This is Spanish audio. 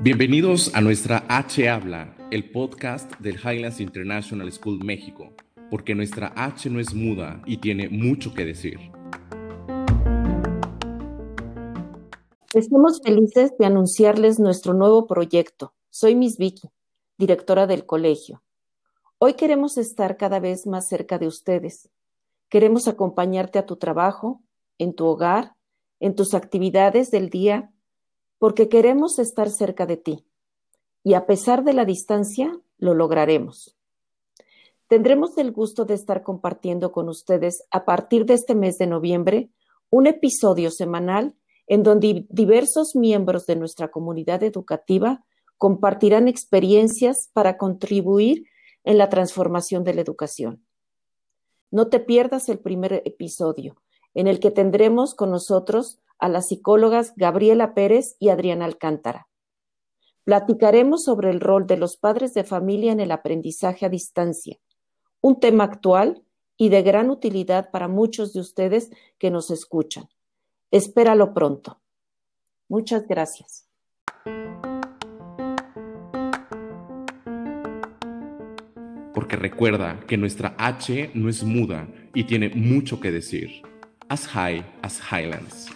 Bienvenidos a nuestra H Habla, el podcast del Highlands International School México, porque nuestra H no es muda y tiene mucho que decir. Estamos felices de anunciarles nuestro nuevo proyecto. Soy Miss Vicky, directora del colegio. Hoy queremos estar cada vez más cerca de ustedes. Queremos acompañarte a tu trabajo, en tu hogar, en tus actividades del día, porque queremos estar cerca de ti. Y a pesar de la distancia, lo lograremos. Tendremos el gusto de estar compartiendo con ustedes a partir de este mes de noviembre un episodio semanal en donde diversos miembros de nuestra comunidad educativa compartirán experiencias para contribuir en la transformación de la educación. No te pierdas el primer episodio, en el que tendremos con nosotros a las psicólogas Gabriela Pérez y Adriana Alcántara. Platicaremos sobre el rol de los padres de familia en el aprendizaje a distancia, un tema actual y de gran utilidad para muchos de ustedes que nos escuchan. Espéralo pronto. Muchas gracias. Porque recuerda que nuestra H no es muda y tiene mucho que decir. As high as Highlands.